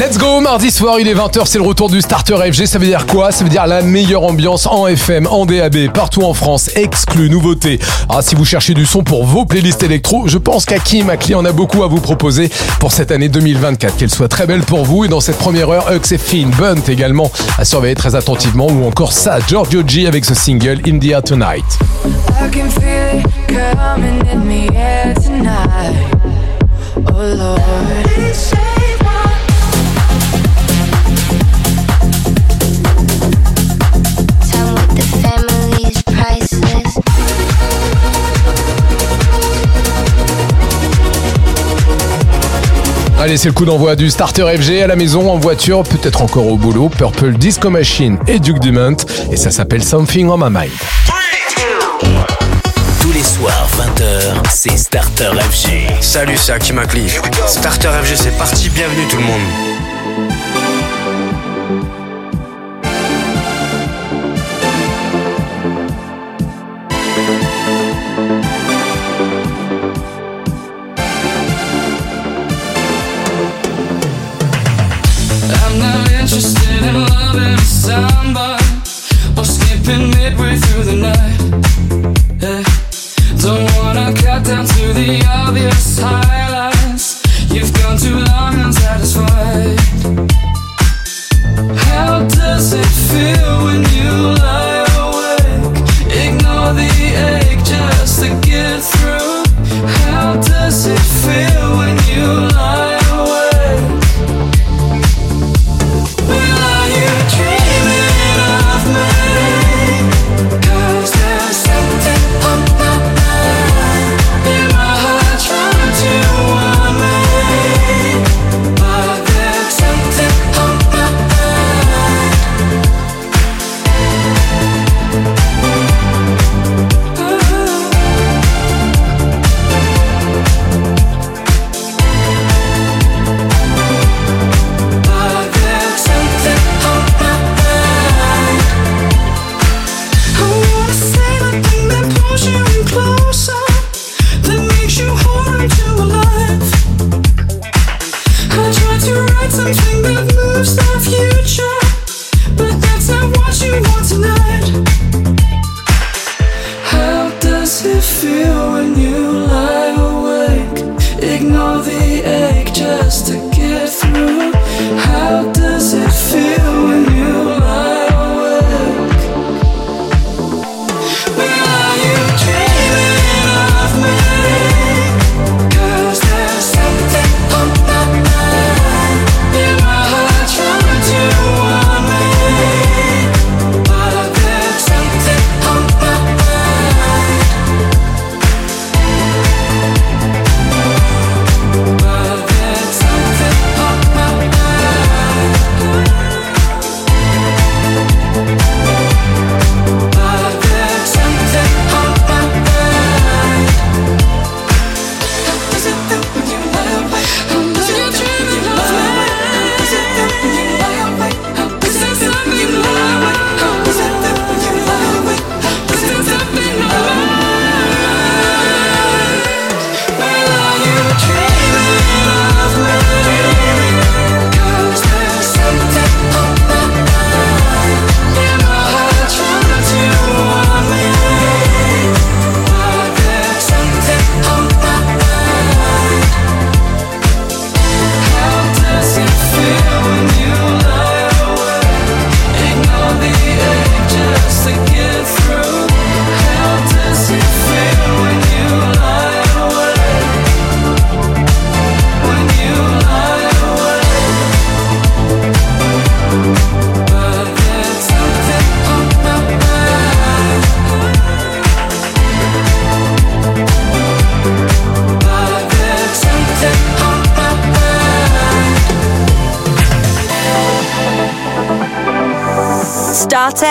Let's go, mardi soir, il est 20h, c'est le retour du Starter FG. Ça veut dire quoi? Ça veut dire la meilleure ambiance en FM, en DAB, partout en France, exclu, nouveauté. Ah, si vous cherchez du son pour vos playlists électro, je pense qu'Aki Makli en a beaucoup à vous proposer pour cette année 2024. Qu'elle soit très belle pour vous et dans cette première heure, Hux et Finn, Bunt également à surveiller très attentivement ou encore ça, Giorgio G avec ce single India Tonight. Allez, c'est le coup d'envoi du Starter FG à la maison, en voiture, peut-être encore au boulot. Purple Disco Machine et Duke Dumont. Et ça s'appelle Something on My Mind. Tous les soirs, 20h, c'est Starter FG. Salut, c'est Hakim Akli. Starter FG, c'est parti. Bienvenue tout le monde. Or skipping midway through the night. Don't wanna cut down to the obvious highlights.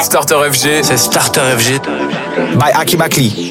Starter. FG, c'est Starter FG. By Aki Makli.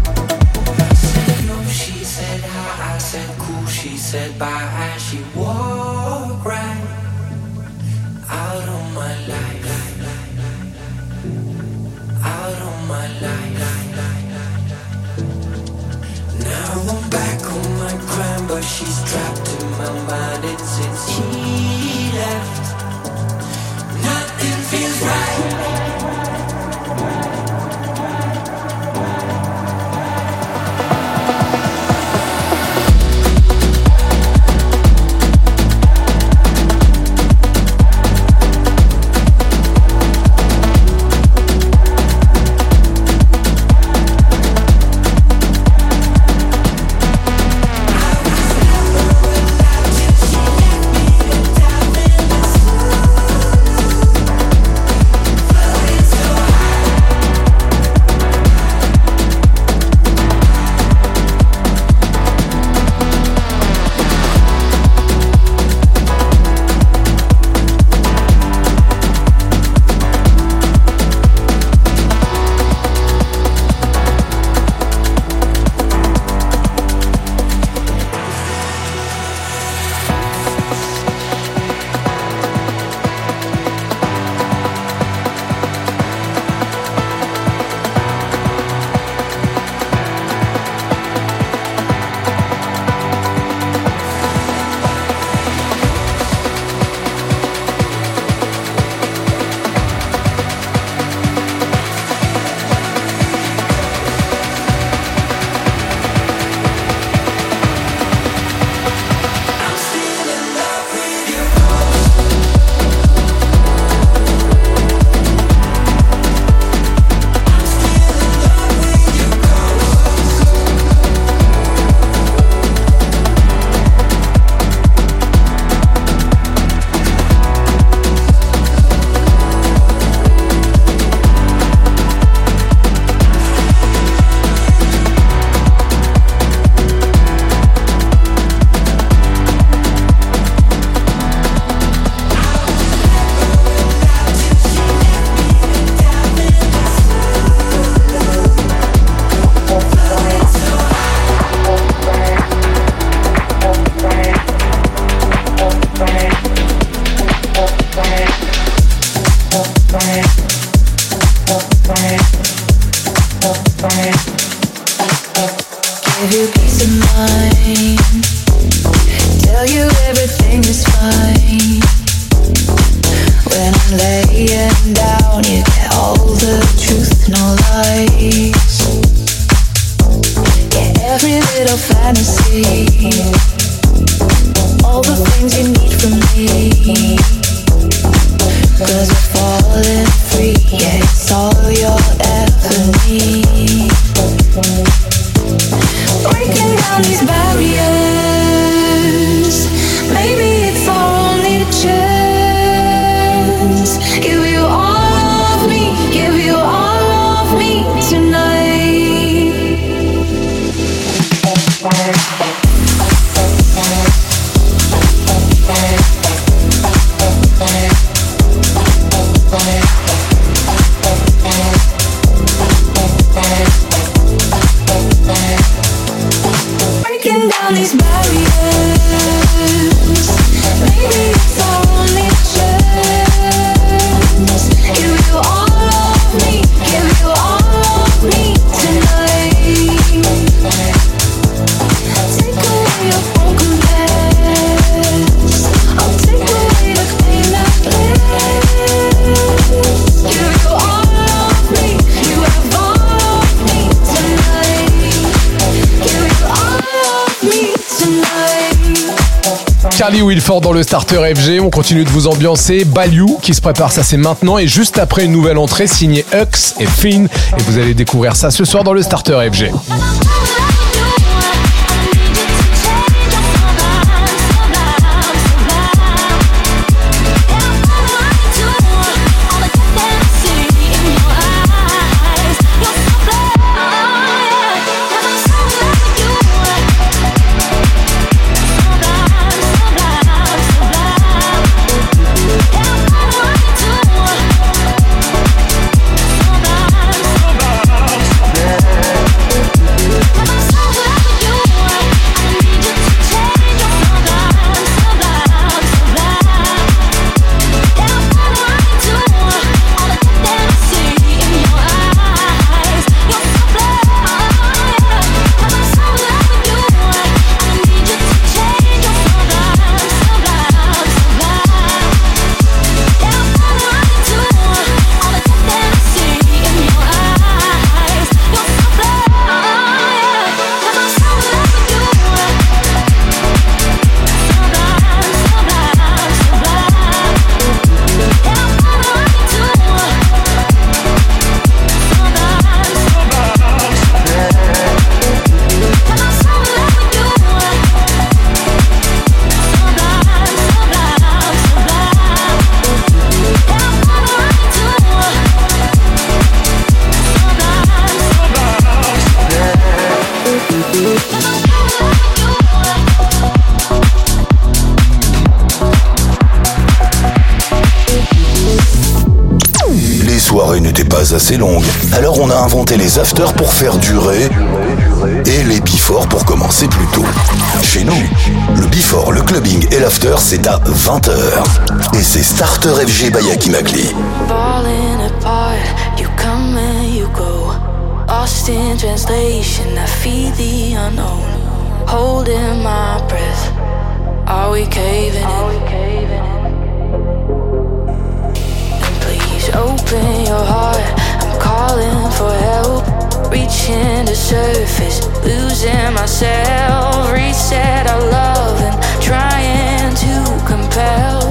dans le starter FG. On continue de vous ambiancer. Baliou qui se prépare, ça c'est maintenant. Et juste après une nouvelle entrée signée Hux et Finn. Et vous allez découvrir ça ce soir dans le starter FG. Clubbing et l'after, c'est à 20h. Et c'est Starter FG by Akimakli. falling apart. You come and you go. Lost in translation, I feed the unknown. Holding my breath. Are we caving in? And please open your heart. I'm calling for help. Reaching the surface, losing myself. Reset our love and to compel.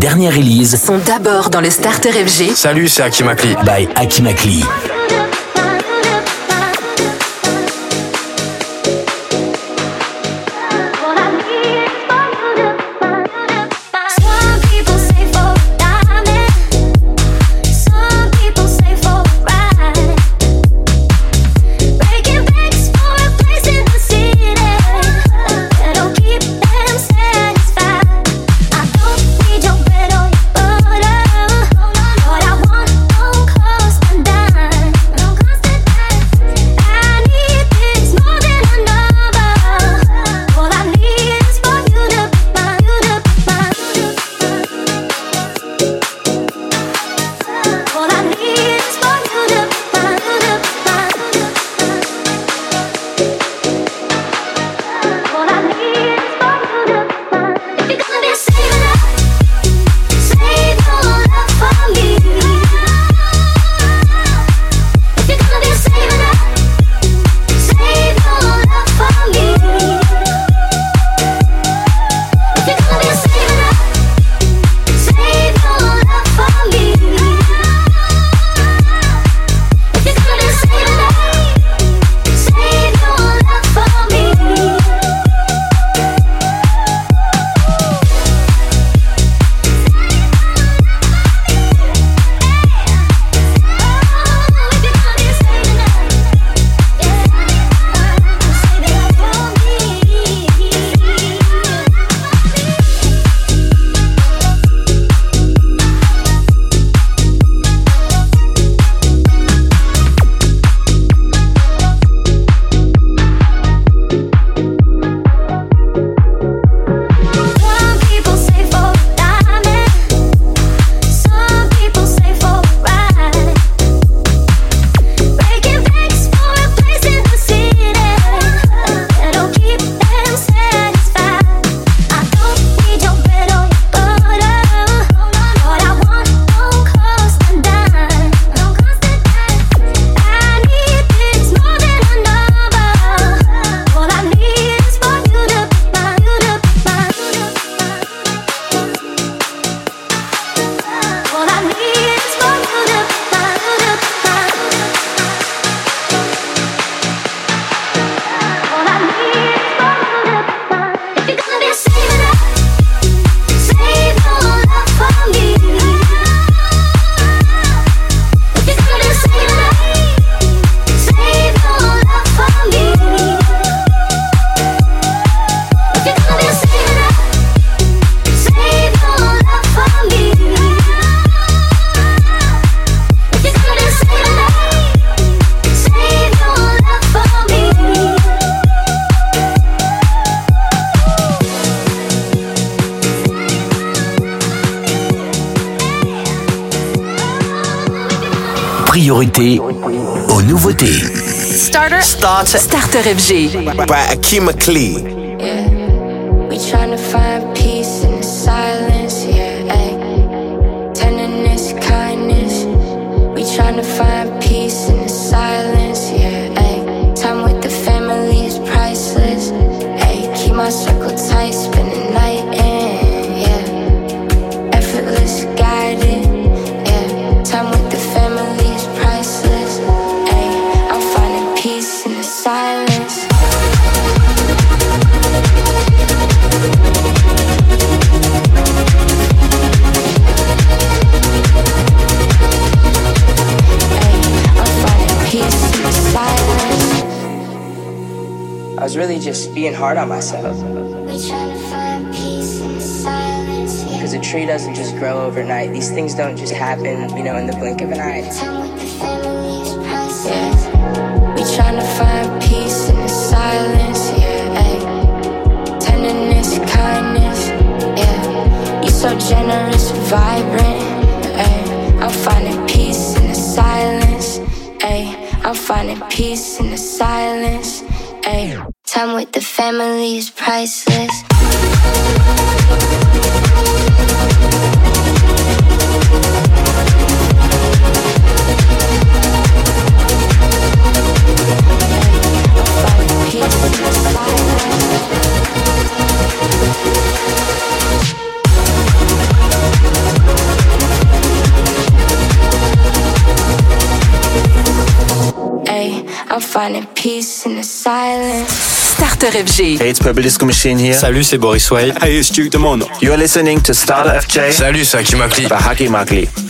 Dernières releases Sont d'abord dans le Starter FG. Salut, c'est Akimakli. by Akimakli. Starter. Starter FG. By Akeem McLean. Myself. Because a tree doesn't just grow overnight. These things don't just happen, you know, in the blink of an eye. Yeah. We tryna find peace in the silence, yeah. Ay. Tenderness, kindness, yeah. You so generous, vibrant, ay. I'm finding peace in the silence, ay. I'm finding peace in the silence, ay. Time Starter FG. Hey, it's Purple Disco Machine here. Salut, c'est Boris Way. Hey, it's Duke Demono. You are listening to Starter FJ Salut, c'est Hakim Akli. by Hakim Akli.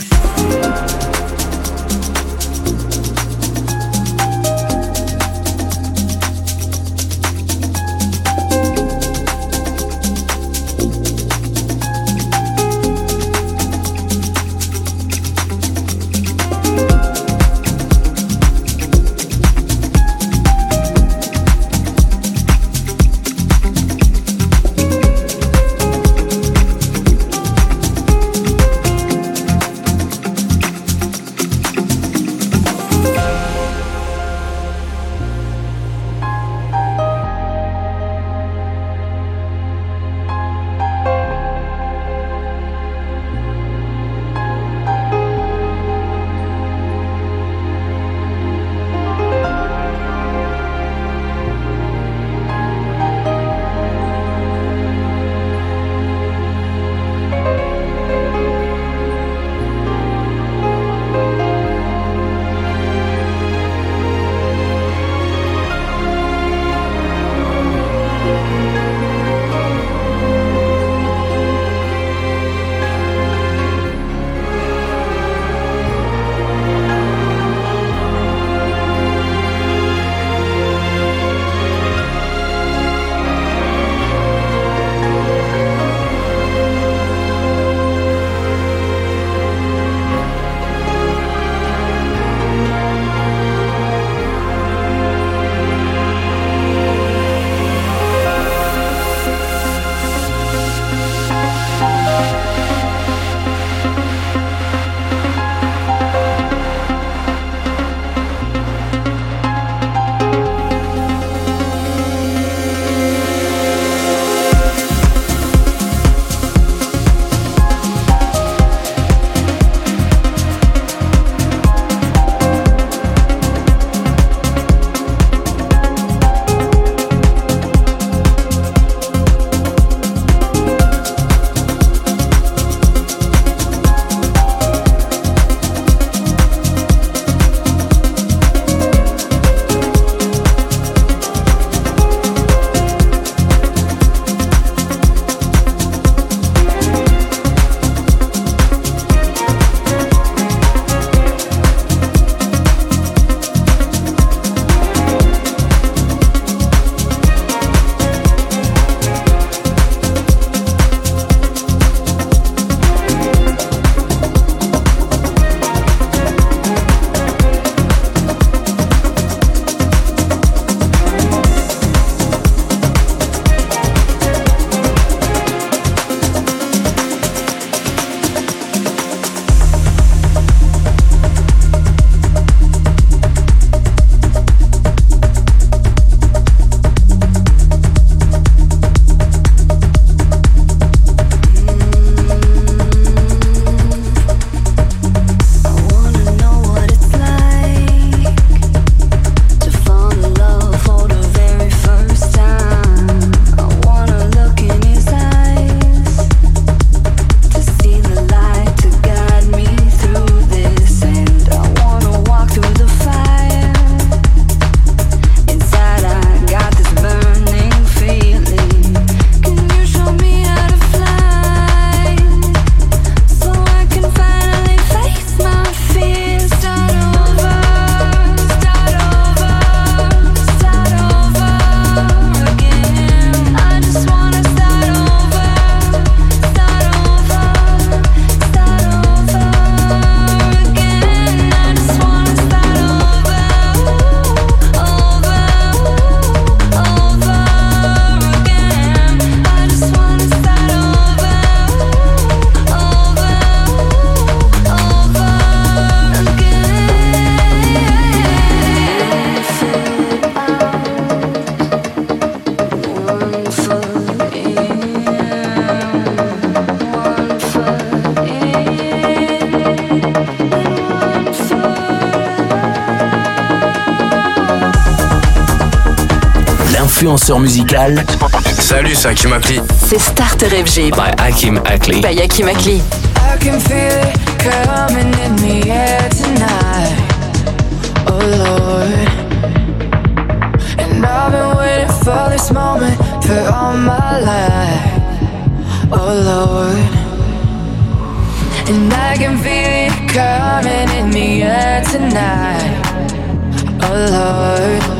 Influenceur musical. Salut, c'est Hakim Akli. C'est Starter FG. By Hakim Akli. By Hakim Akli. I can feel it coming in the air tonight. Oh Lord. And I've been waiting for this moment for all my life. Oh Lord. And I can feel it coming in the air tonight. Oh Lord.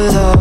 Oh Lord.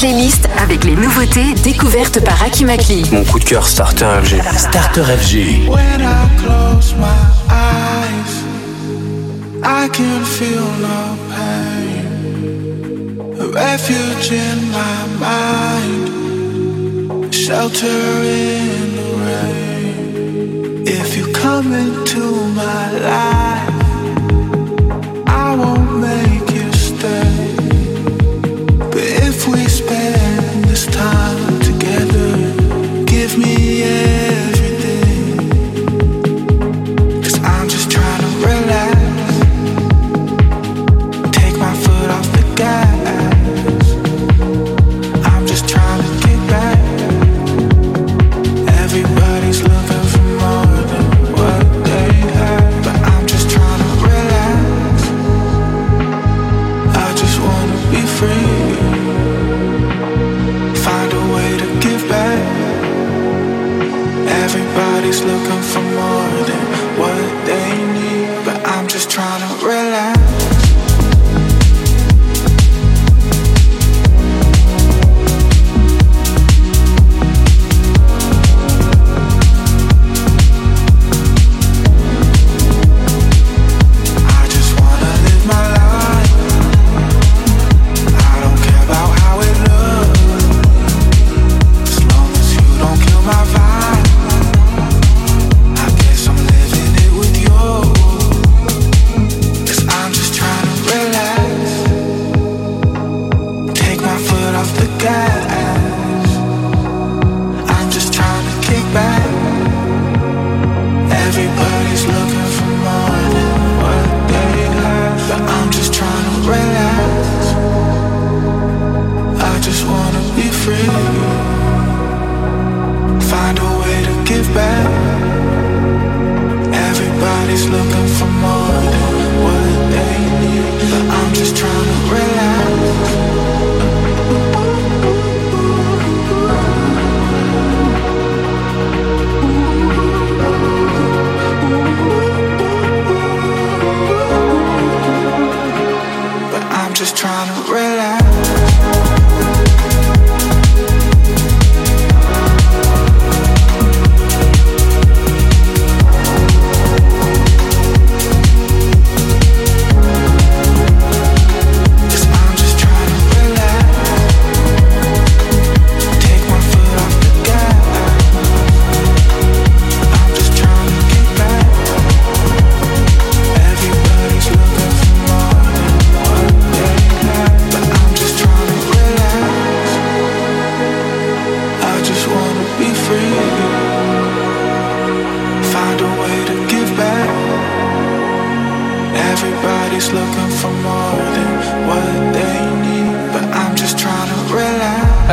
Playlists avec les nouveautés découvertes par Hakim Akli. Mon coup de cœur, Starter FG. Starter FG. When I close my eyes, I can feel no pain. A refuge in my mind, shelter in the rain. If you come into my life,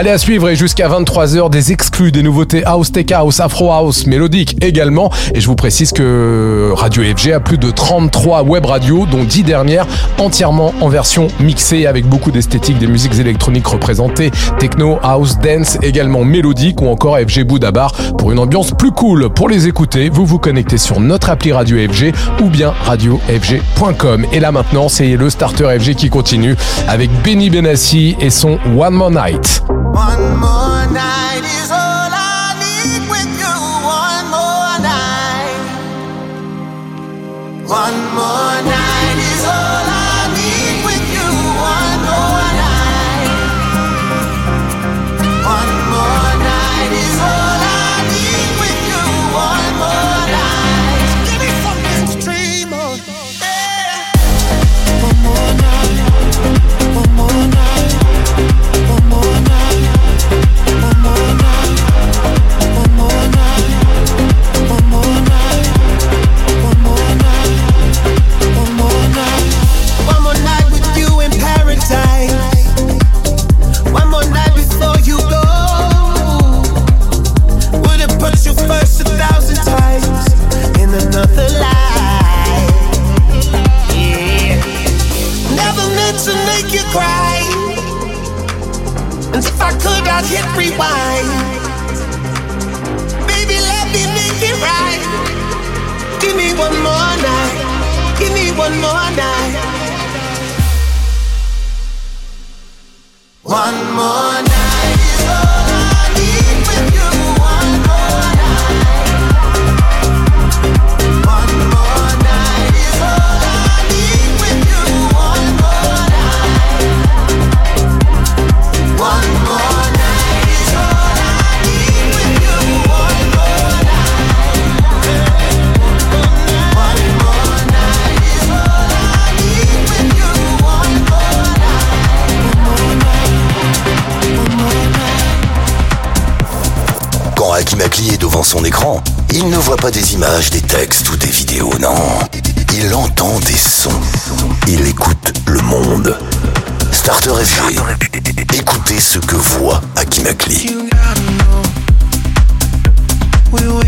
À suivre et jusqu'à 23h des exclus, des nouveautés house, tech house, afro house, mélodique également. Et je vous précise que Radio FG a plus de 33 web radios, dont 10 dernières entièrement en version mixée avec beaucoup d'esthétique, des musiques électroniques représentées, techno, house, dance, également mélodique ou encore FG Boudabar pour une ambiance plus cool. Pour les écouter, vous vous connectez sur notre appli Radio FG ou bien radiofg.com. Et là maintenant, c'est le starter FG qui continue avec Benny Benassi et son One More Night. One I hit rewind. Baby, let me make it right. Give me one more night. Give me one more night. One more night Quand Hakim Akli est devant son écran, il ne voit pas des images, des textes ou des vidéos, non. Il entend des sons. Il écoute le monde. Starter FG. Écoutez ce que voit Hakim Akli. We're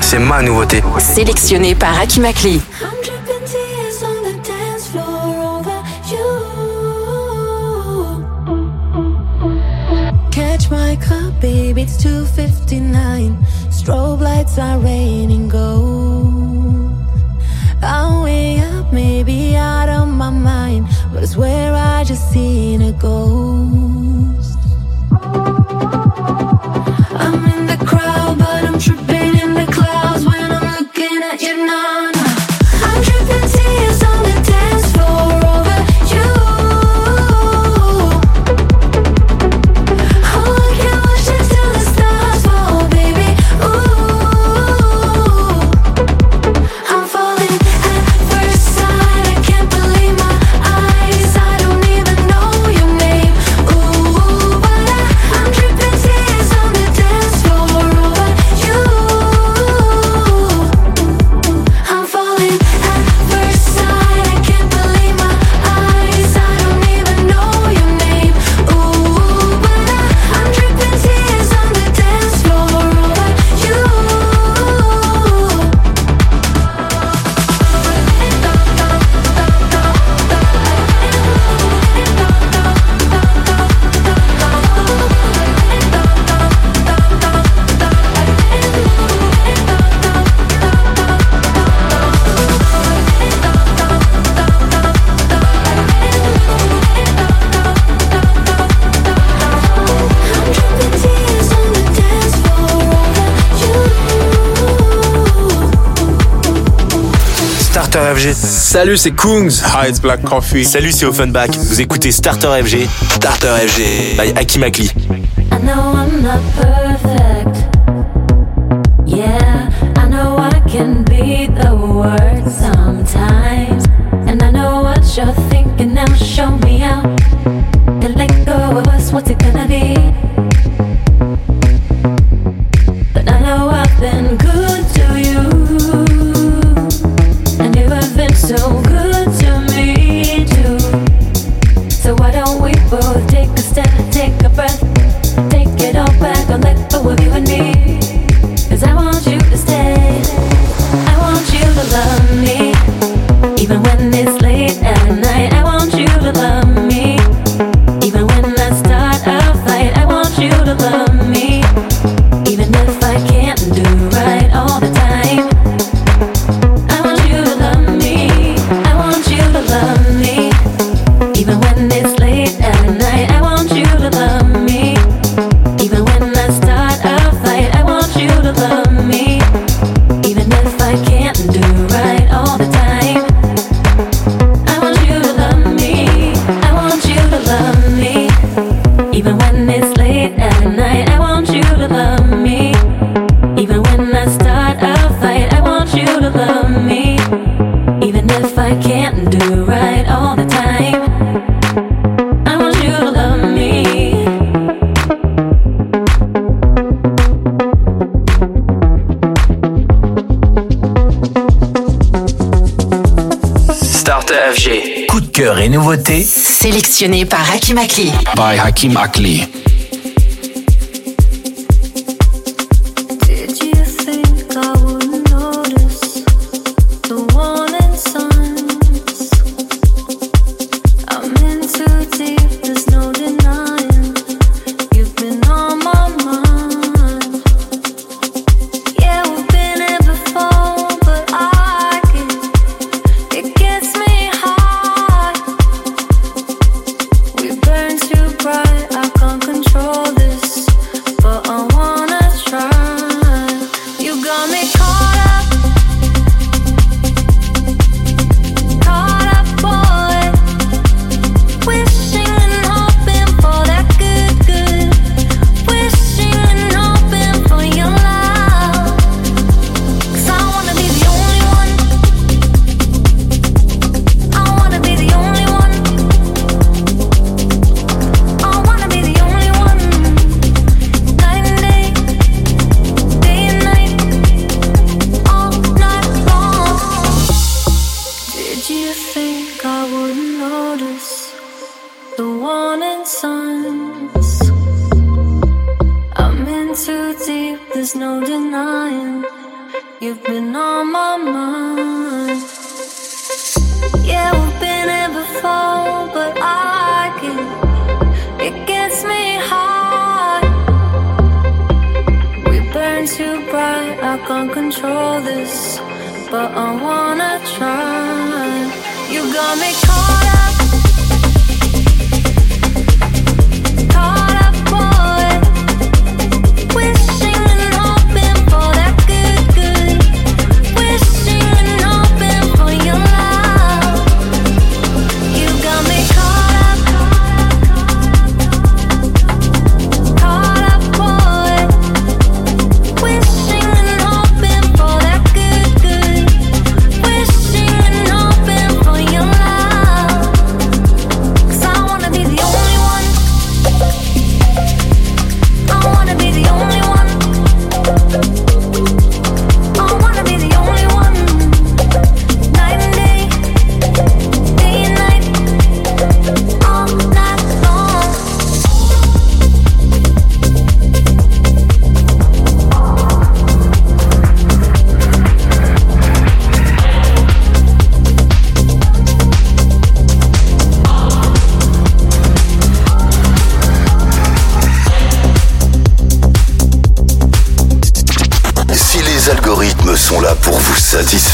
c'est ma nouveauté. Sélectionné par Akimakli. Catch my cup, baby, it's 2.59. Strobe lights are raining gold. Salut, c'est Kungs. Hi, it's Black Coffee. Salut, c'est Offenbach. Vous écoutez Starter FG. Starter FG. By Aki Makli. I know I'm not perfect. Yeah, I know I can be the word sometimes. And I know what you're thinking now. Show me how to let go of us. What's it gonna be? nouveautés sélectionnées par Hakim Akli. By Hakim Akli.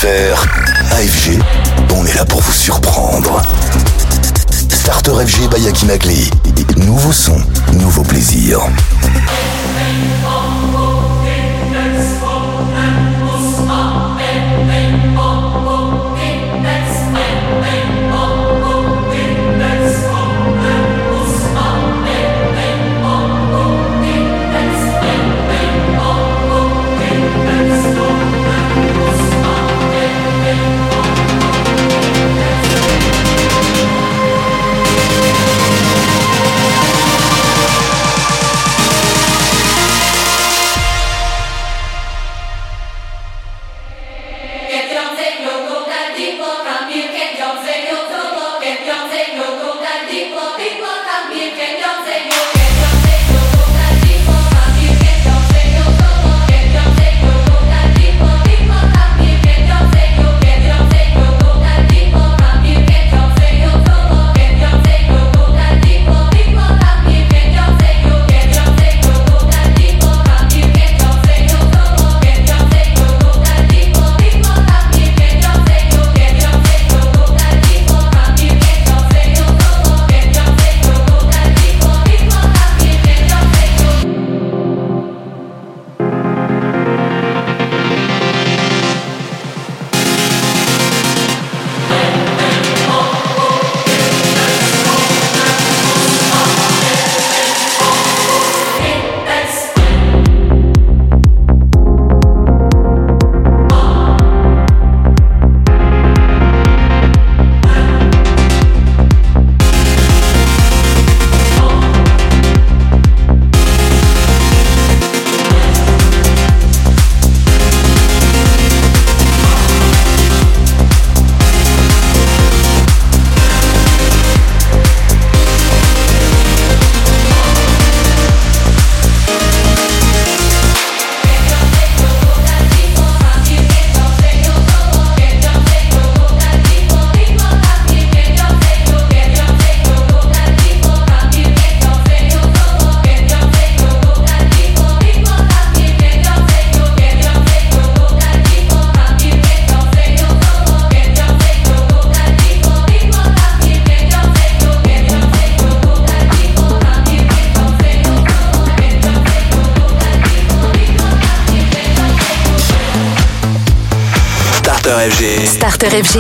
AFG, on est là pour vous surprendre. Starter FG by Yaki Nouveau son, nouveau plaisir.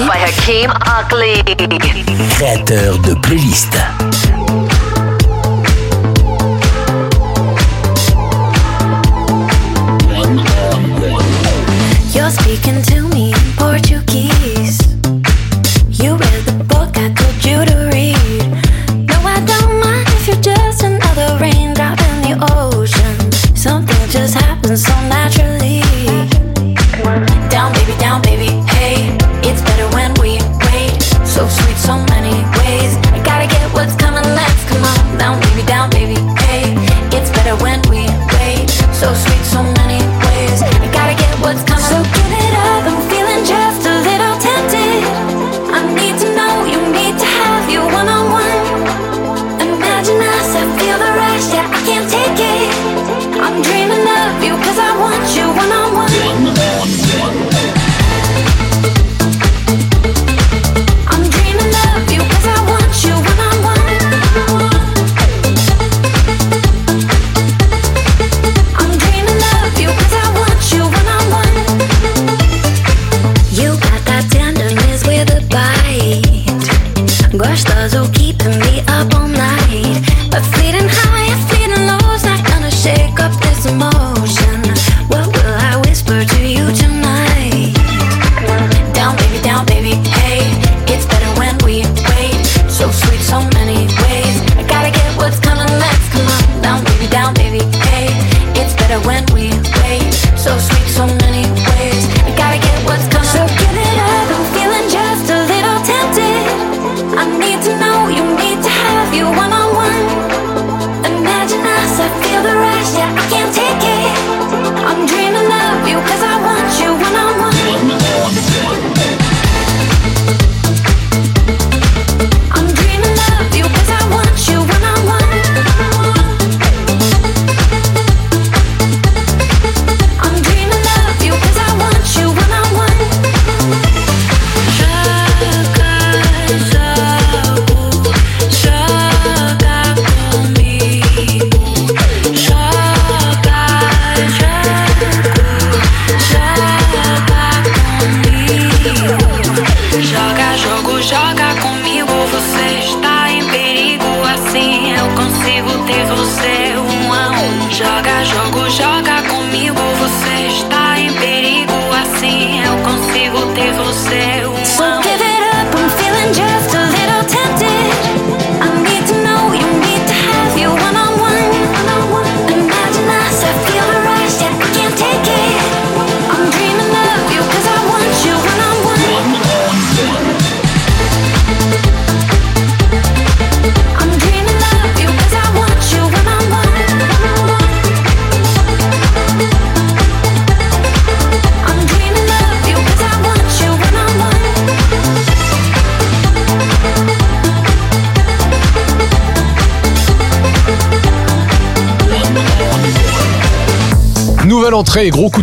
by Hakeem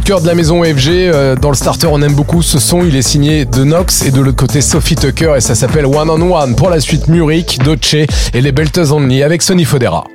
de cœur de la maison EFG. Euh, dans le starter, on aime beaucoup ce son. Il est signé de Nox et de l'autre côté Sophie Tucker et ça s'appelle One on One. Pour la suite, Murik, Doce et les Belters Only avec Sony Fodera.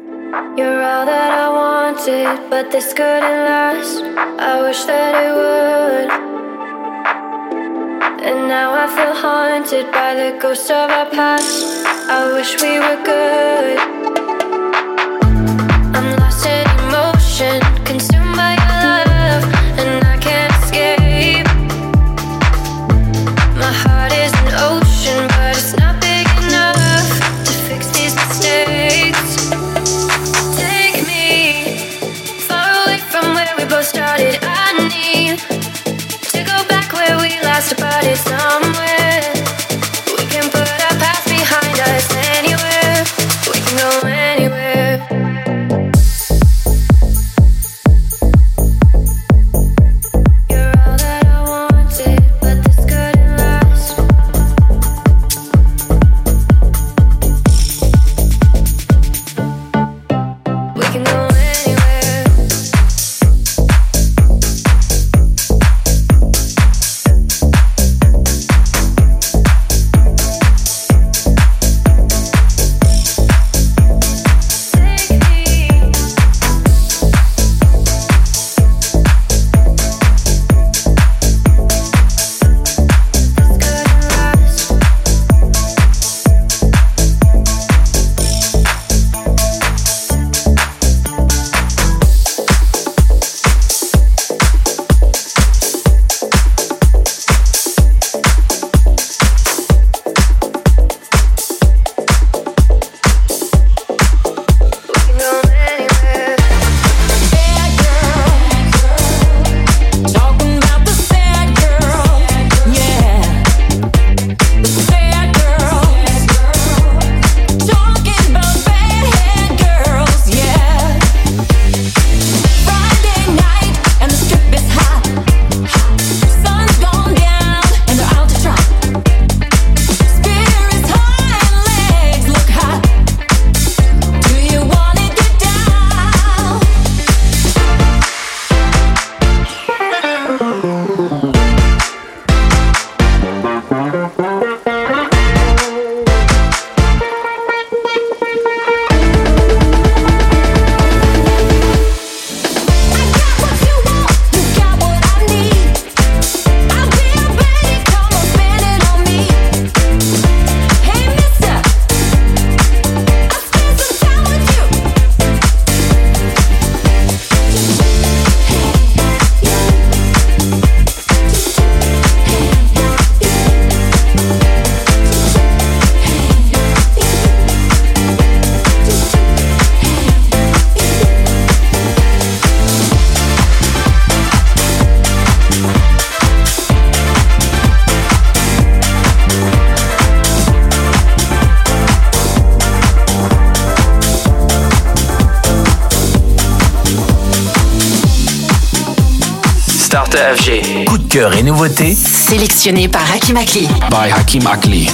nouveautés sélectionnées par Hakim Akli. By Hakim Akli.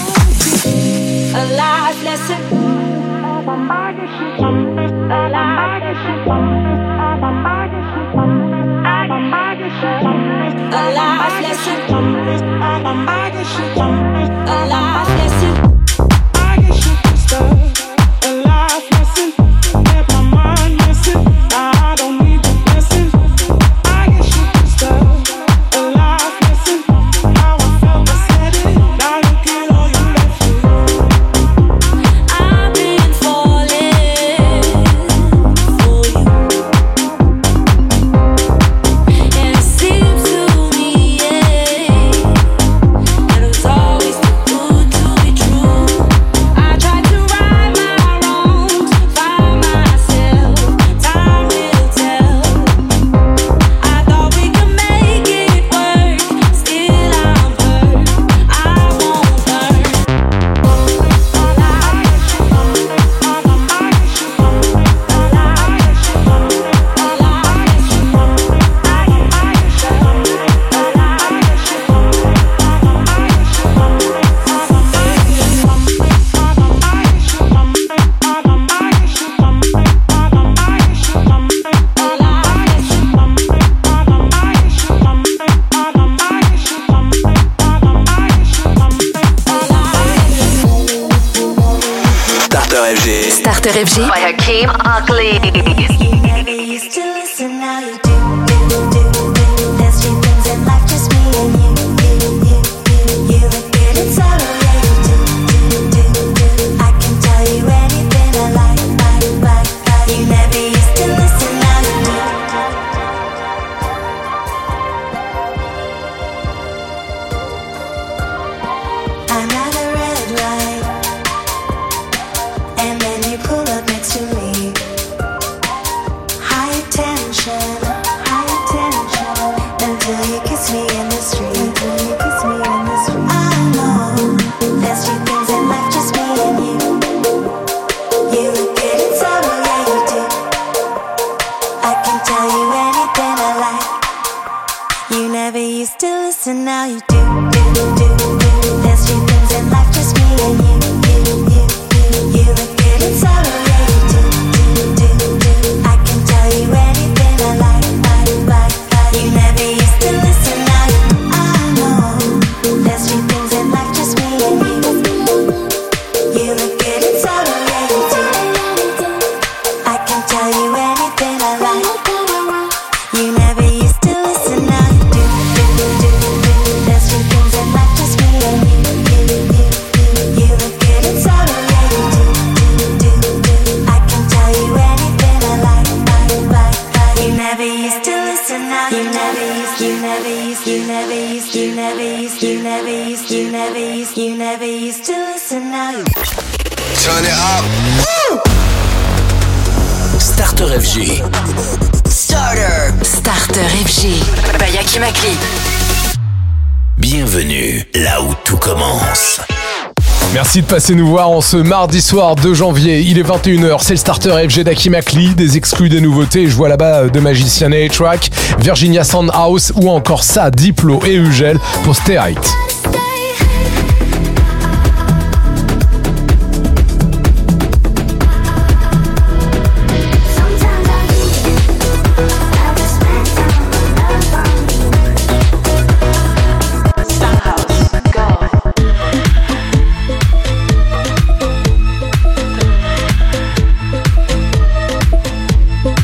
Merci de passer nous voir en ce mardi soir 2 janvier. Il est 21h, c'est le starter FG d'Akimakli, des exclus des nouveautés. Je vois là-bas euh, de Magician et A-Track, Virginia Sandhouse ou encore ça, Diplo et Ugel pour Stay Right.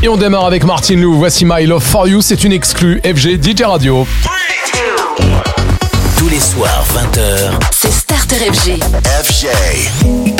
Et on démarre avec Martin Lou. Voici My Love for You. C'est une exclue FG DJ Radio. Tous les soirs, 20h. C'est Starter FG. FG.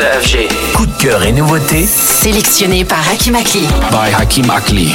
FG. Coup de cœur et nouveautés Sélectionné par Hakim Akli. by Hakim Akli.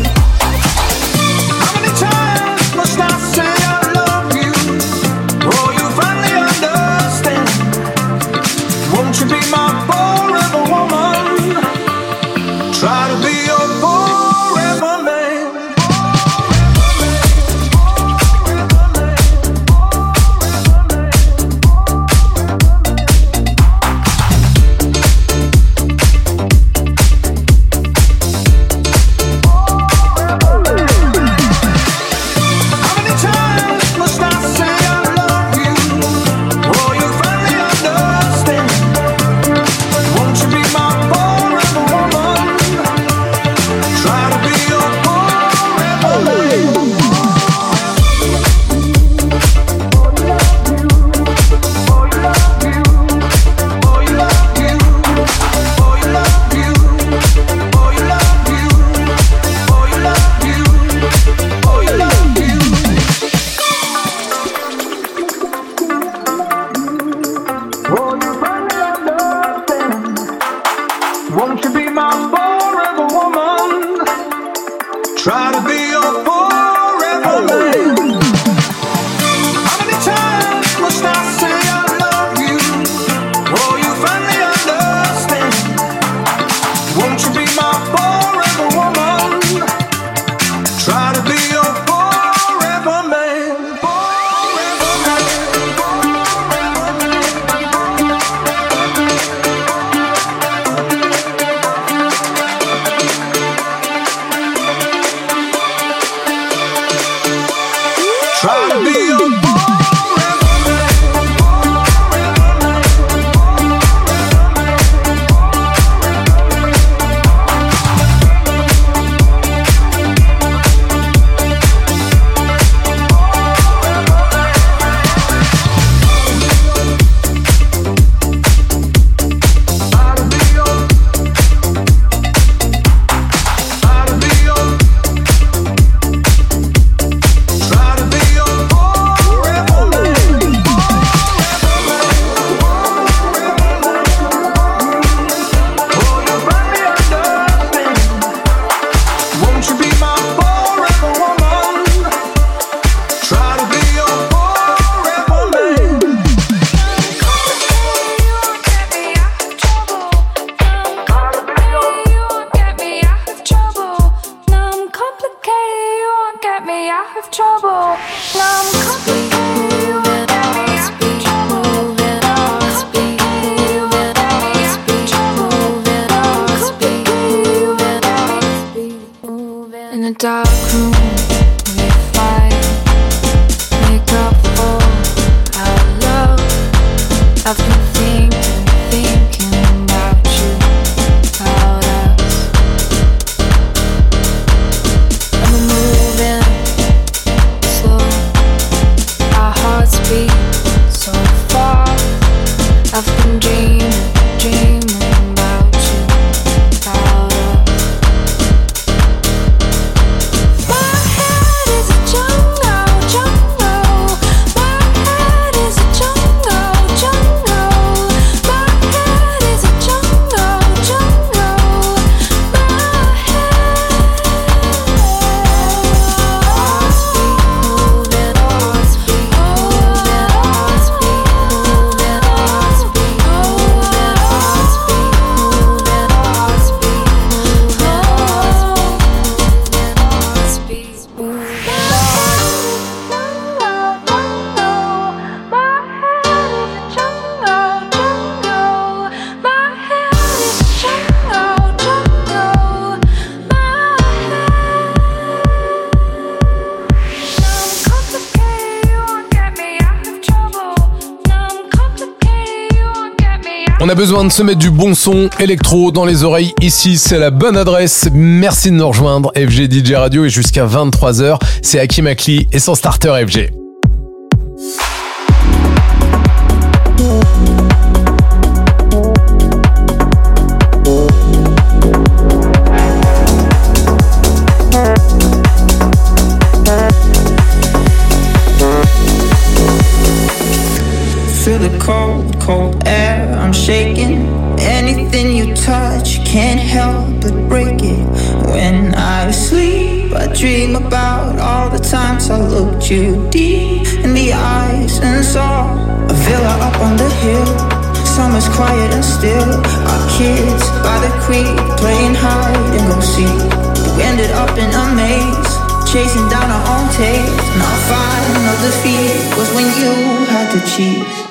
Besoin de se mettre du bon son électro dans les oreilles. Ici, c'est la bonne adresse. Merci de nous rejoindre. FG DJ Radio et jusqu'à 23h, c'est Hakim Akli et son starter FG. Feel the cold, cold air. I'm shaking. Anything you touch can't help but break it. When I sleep, I dream about all the times I looked you deep in the eyes and saw a villa up on the hill. Summer's quiet and still. Our kids by the creek playing hide and go seek. We ended up in a maze, chasing down our own taste. And our final defeat was when you had to cheat.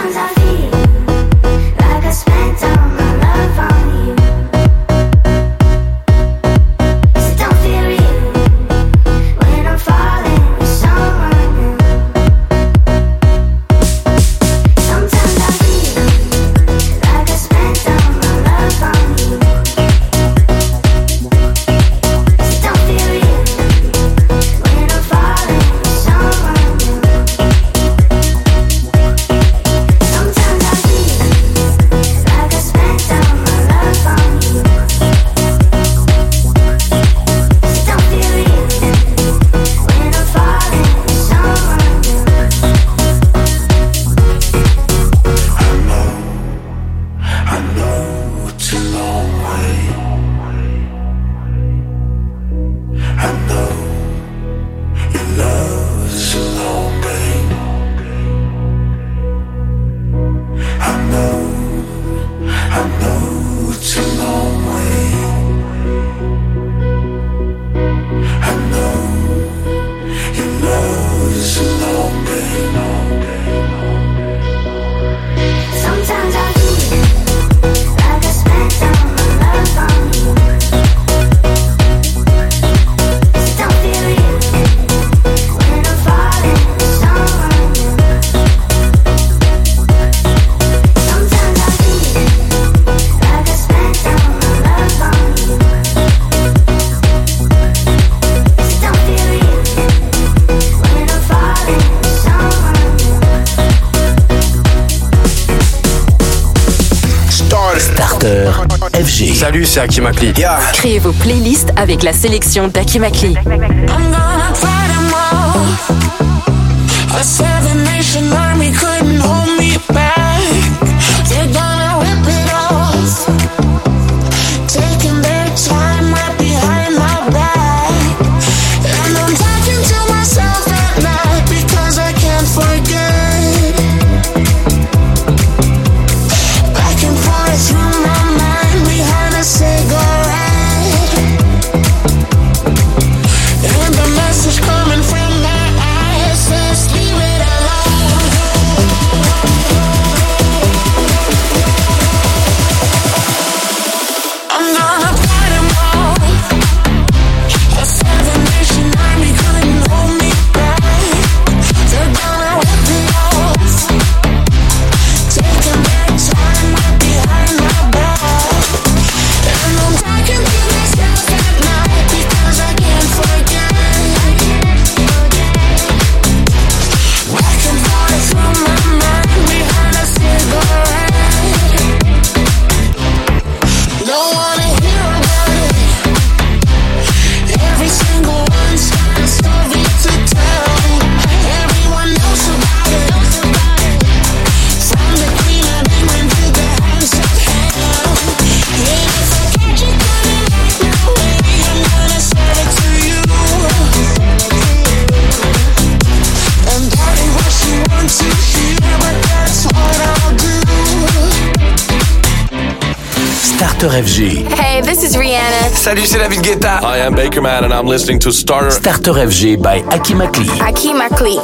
Akimakli. Créez vos playlists avec la sélection d'Akimakli. FG. Hey, this is Rihanna. Salut, c'est David Guetta. I am Bakerman and I'm listening to Starter. Starter FG by Aki Makli. Aki Makli.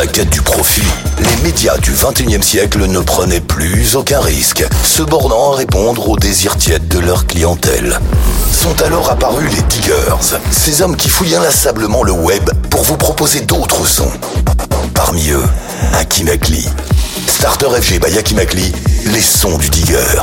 La quête du profit, les médias du 21e siècle ne prenaient plus aucun risque, se bornant à répondre aux désirs tièdes de leur clientèle. Sont alors apparus les diggers, ces hommes qui fouillent inlassablement le web pour vous proposer d'autres sons. Parmi eux, Akimakli. Starter FG by Akimakli, les sons du digger.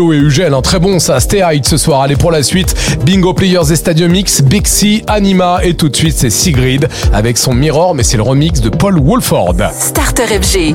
Et Ugel. Hein. Très bon ça, Stay Height ce soir. Allez pour la suite, Bingo Players et Stadium X, Bixi, Anima et tout de suite c'est Sigrid avec son Mirror, mais c'est le remix de Paul Wolford. Starter FG.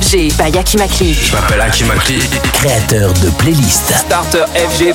FG by Yakimakli. Je m'appelle Yakimakli, créateur de playlists. Starter FG.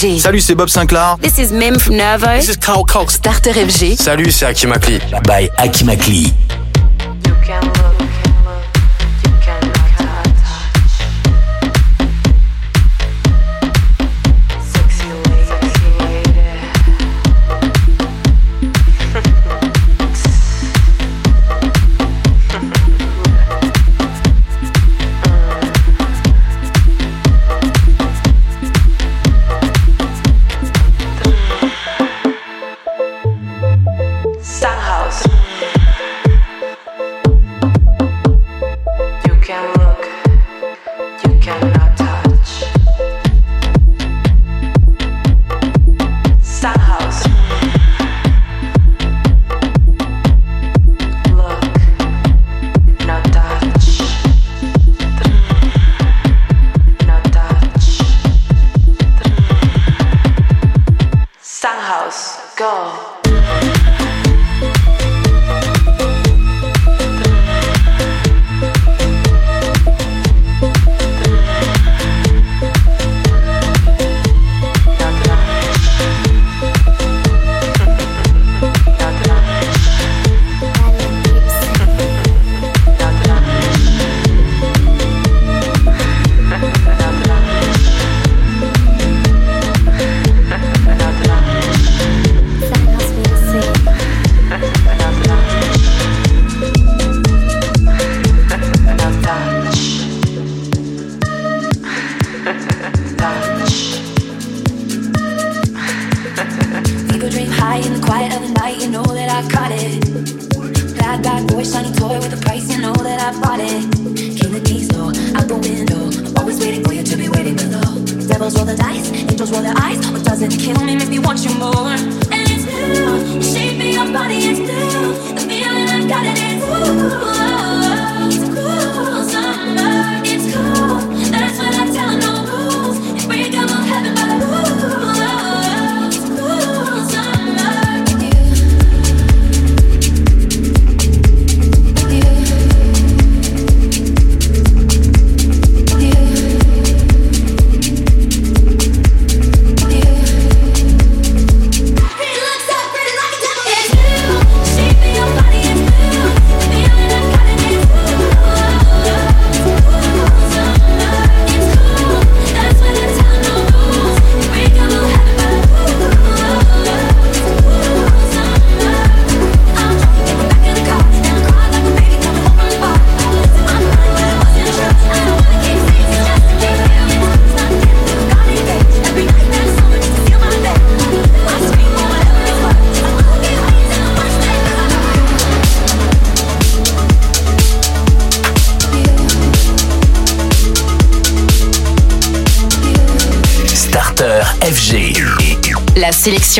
Salut, c'est Bob Sinclair. This is Mim from Nervo. This is Carl Cox. Starter FG. Salut, c'est Akimakli. Bye, Akimakli.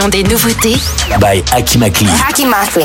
des nouveautés by Akimakli. Akimakli.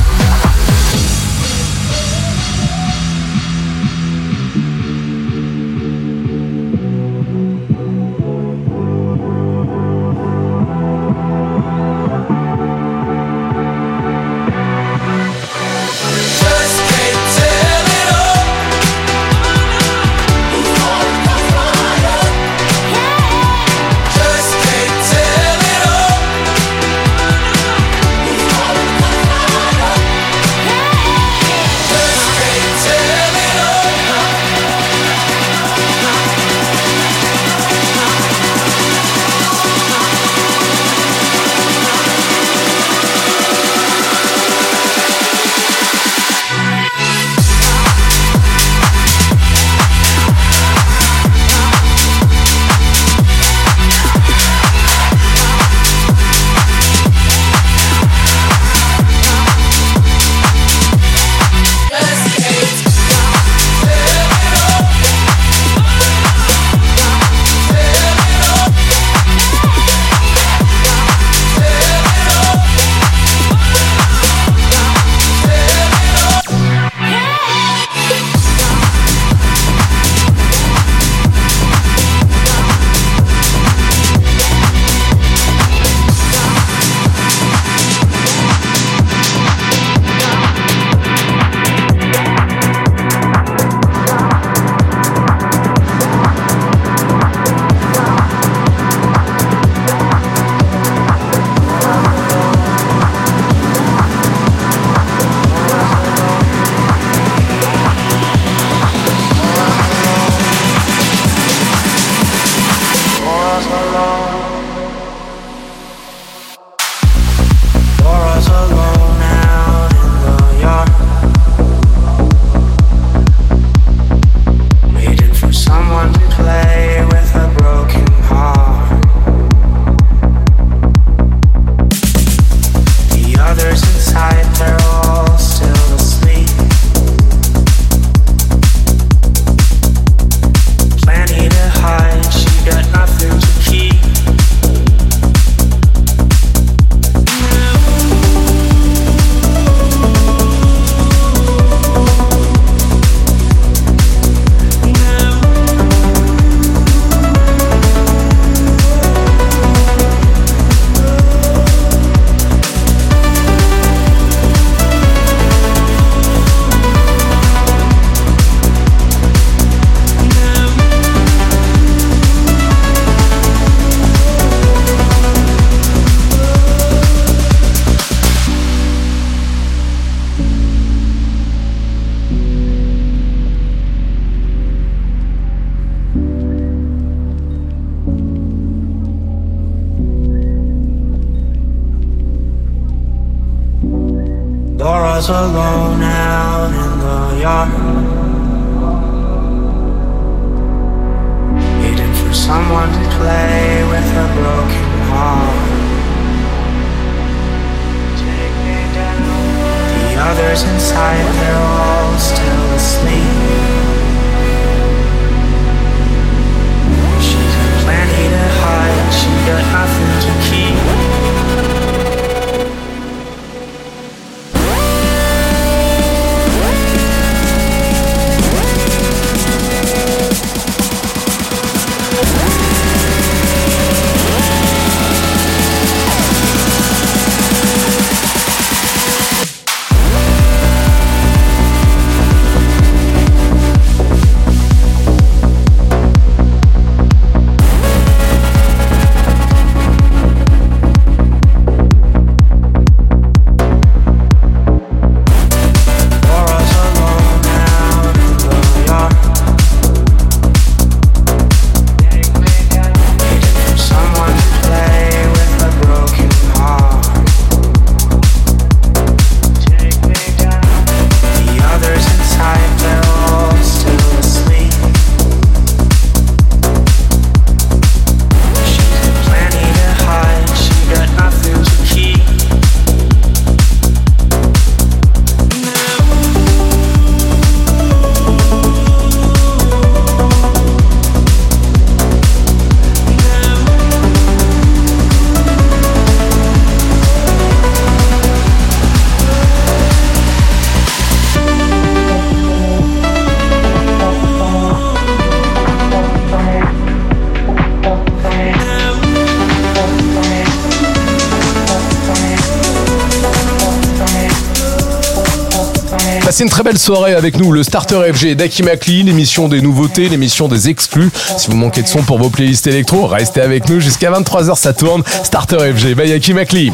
passé une très belle soirée avec nous, le Starter FG d'Aki McLean, l'émission des nouveautés, l'émission des exclus. Si vous manquez de son pour vos playlists électro, restez avec nous jusqu'à 23h, ça tourne. Starter FG by Aki McLean.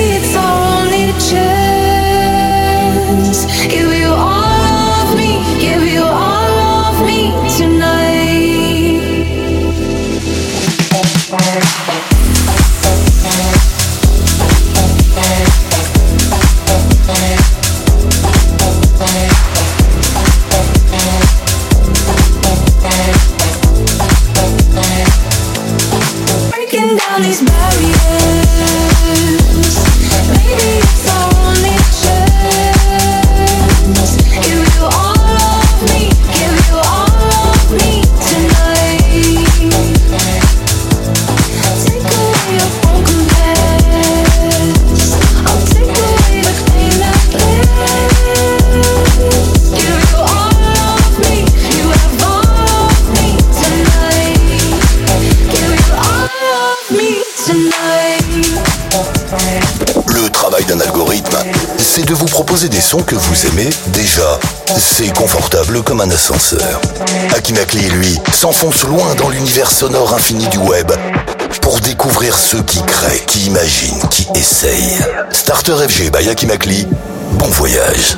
des sons que vous aimez, déjà, c'est confortable comme un ascenseur. Akinakli, lui, s'enfonce loin dans l'univers sonore infini du web pour découvrir ceux qui créent, qui imaginent, qui essayent. Starter FG by Akimakli, bon voyage.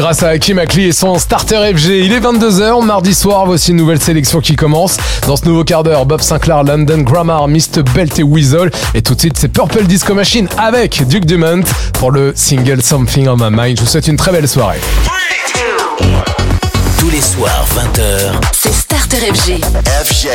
grâce à Hakim Akli et son starter FG. Il est 22h, mardi soir, voici une nouvelle sélection qui commence. Dans ce nouveau quart d'heure, Bob Sinclair, London Grammar, Mr. Belt et Weasel. Et tout de suite, c'est Purple Disco Machine avec Duke Dumont pour le single Something on My Mind. Je vous souhaite une très belle soirée. Tous les soirs, 20h, c'est Starter FG. FG.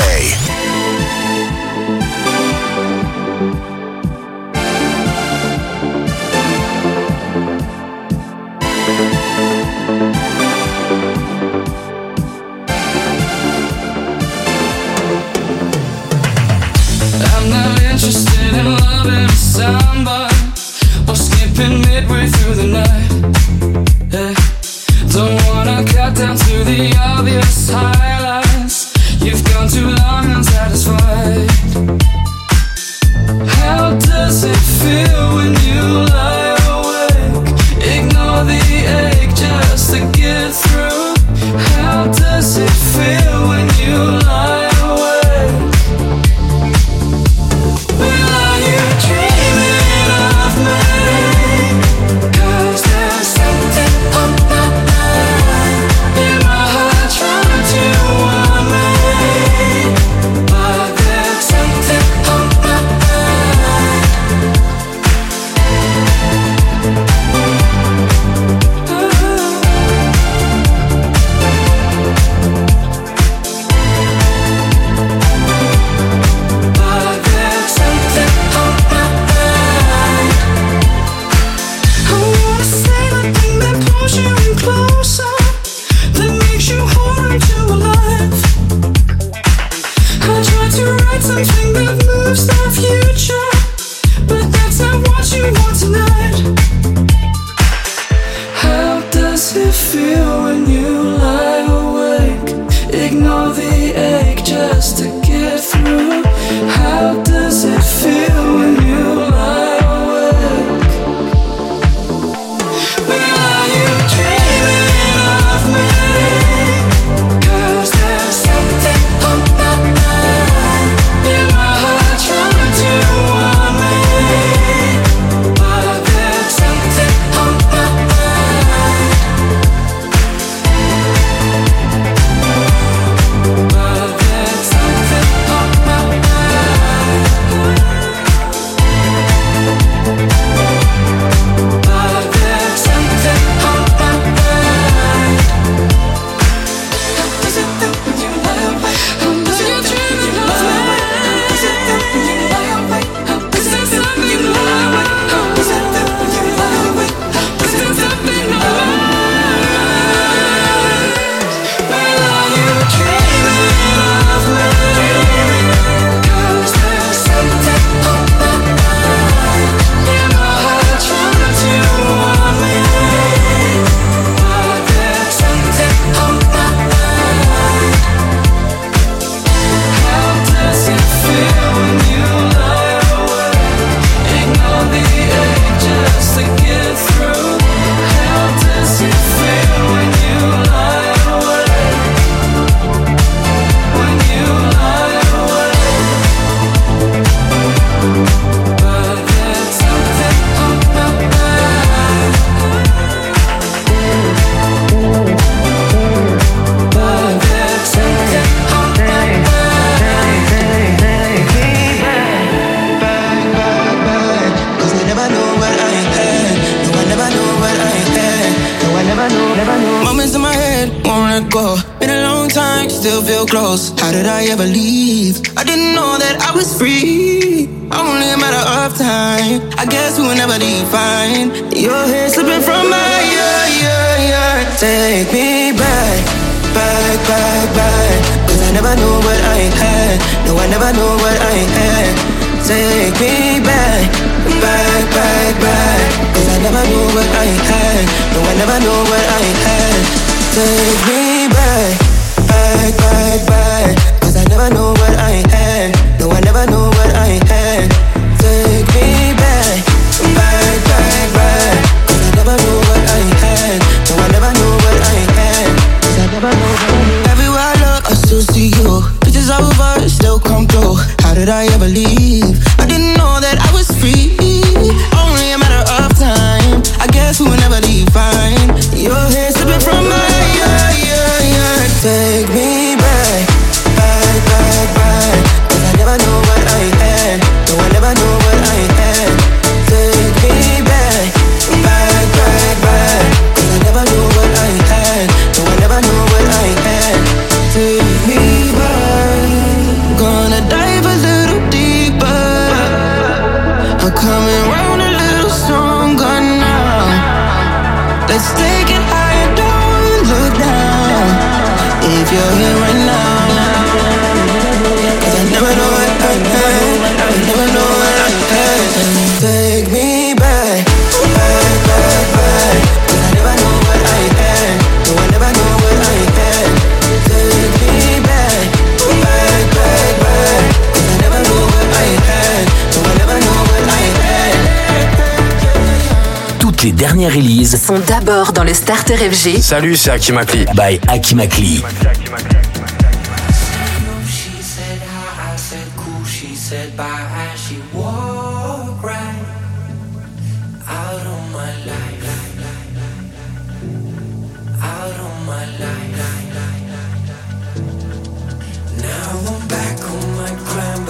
Ses dernières releases sont d'abord dans le Starter FG. Salut, c'est Akimakli. By Akimakli.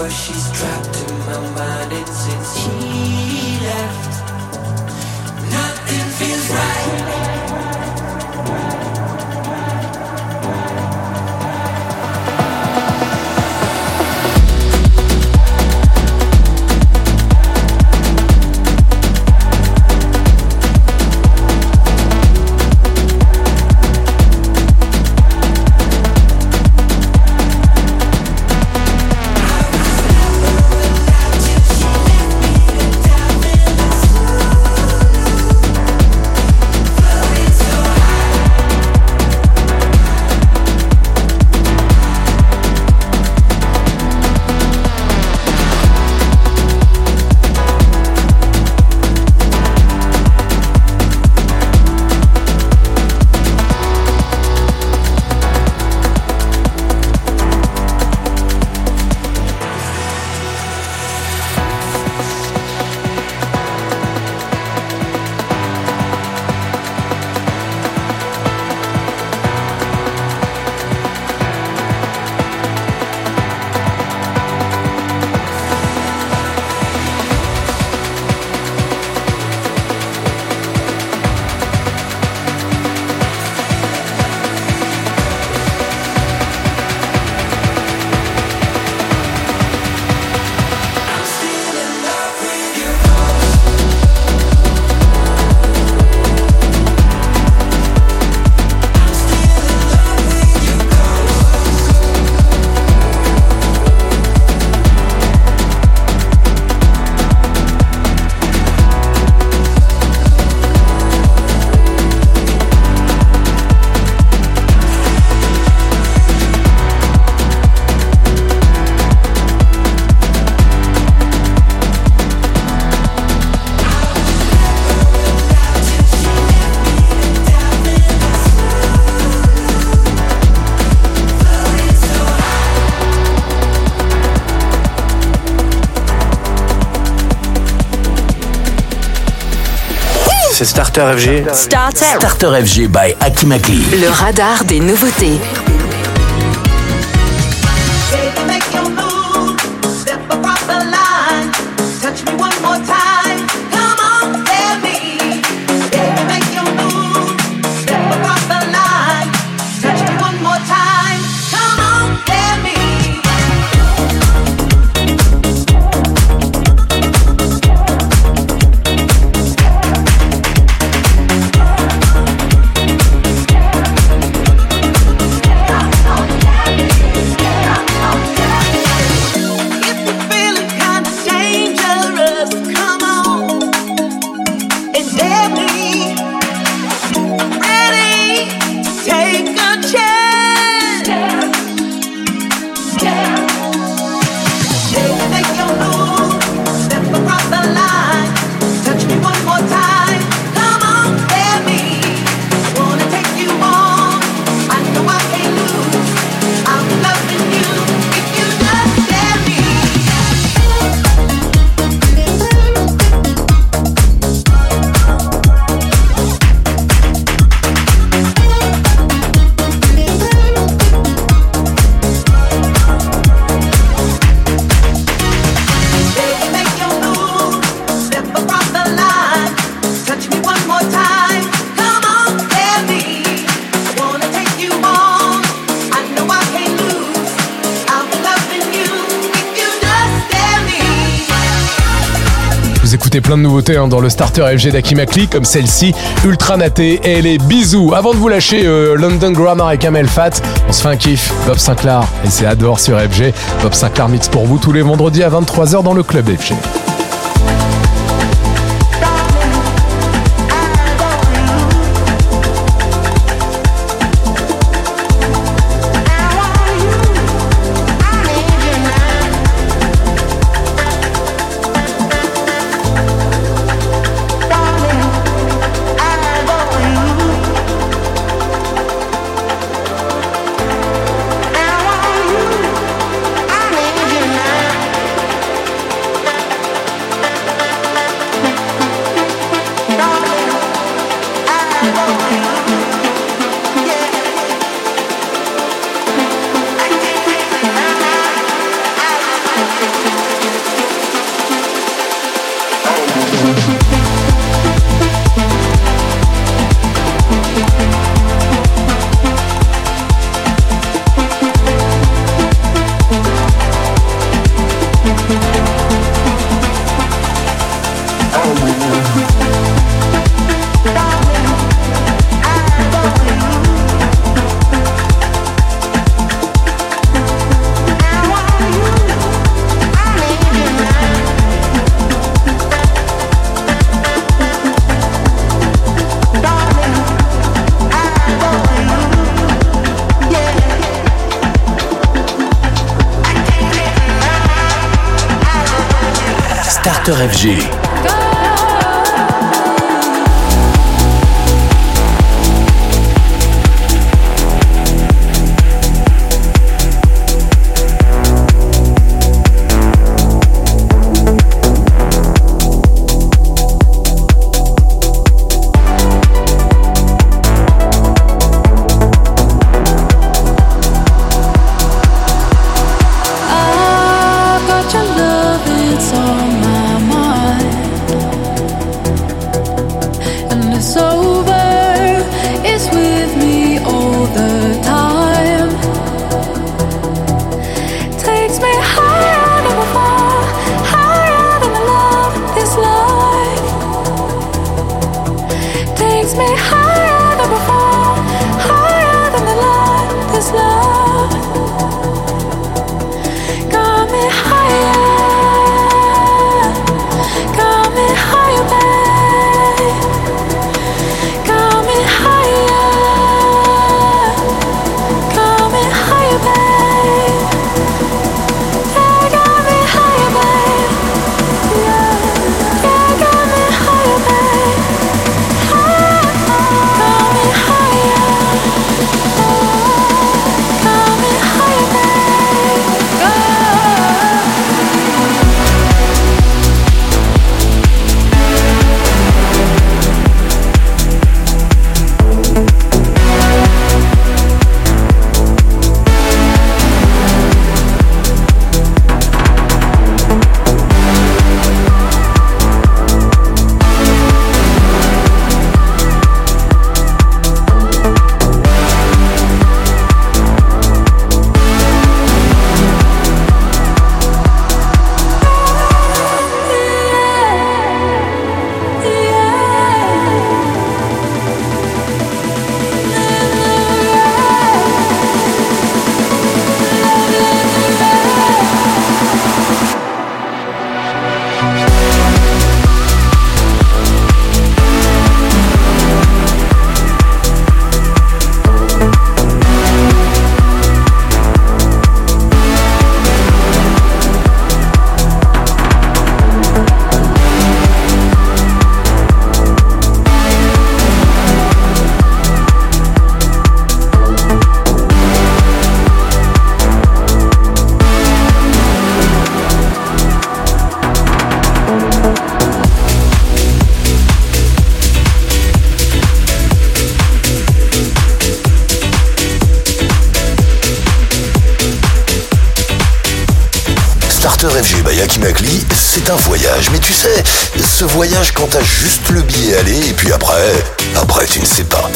she's trapped in my mind. Since she left. He's right. C'est Starter FG. Starter. Starter FG by Akimakli. Le radar des nouveautés. Plein de nouveautés hein, dans le starter FG d'Akimakli, comme celle-ci, ultra natée et les bisous. Avant de vous lâcher euh, London Grammar et Kamel Fat, on se fait un kiff. Bob Sinclair, et c'est Adore sur FG. Bob Sinclair mix pour vous tous les vendredis à 23h dans le club FG. ce voyage quand t'as juste le billet aller et puis après, après tu ne sais pas.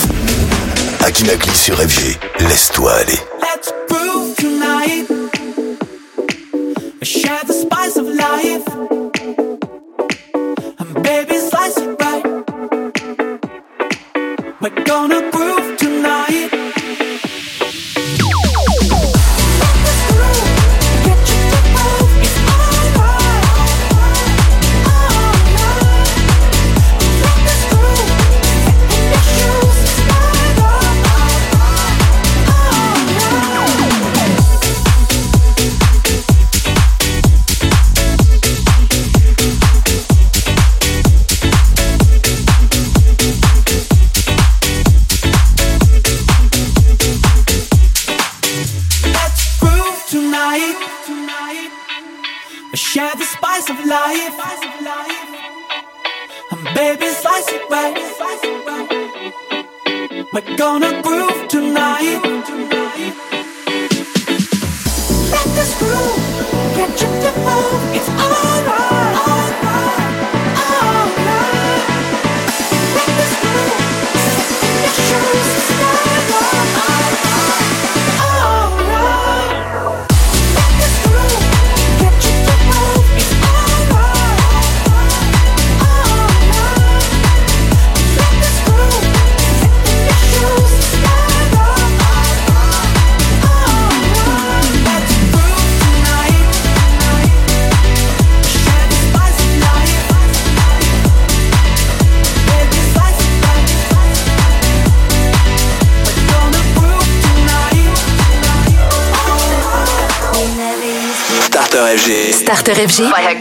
Akinakli sur Évier, laisse-toi aller.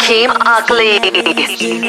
Team Ugly.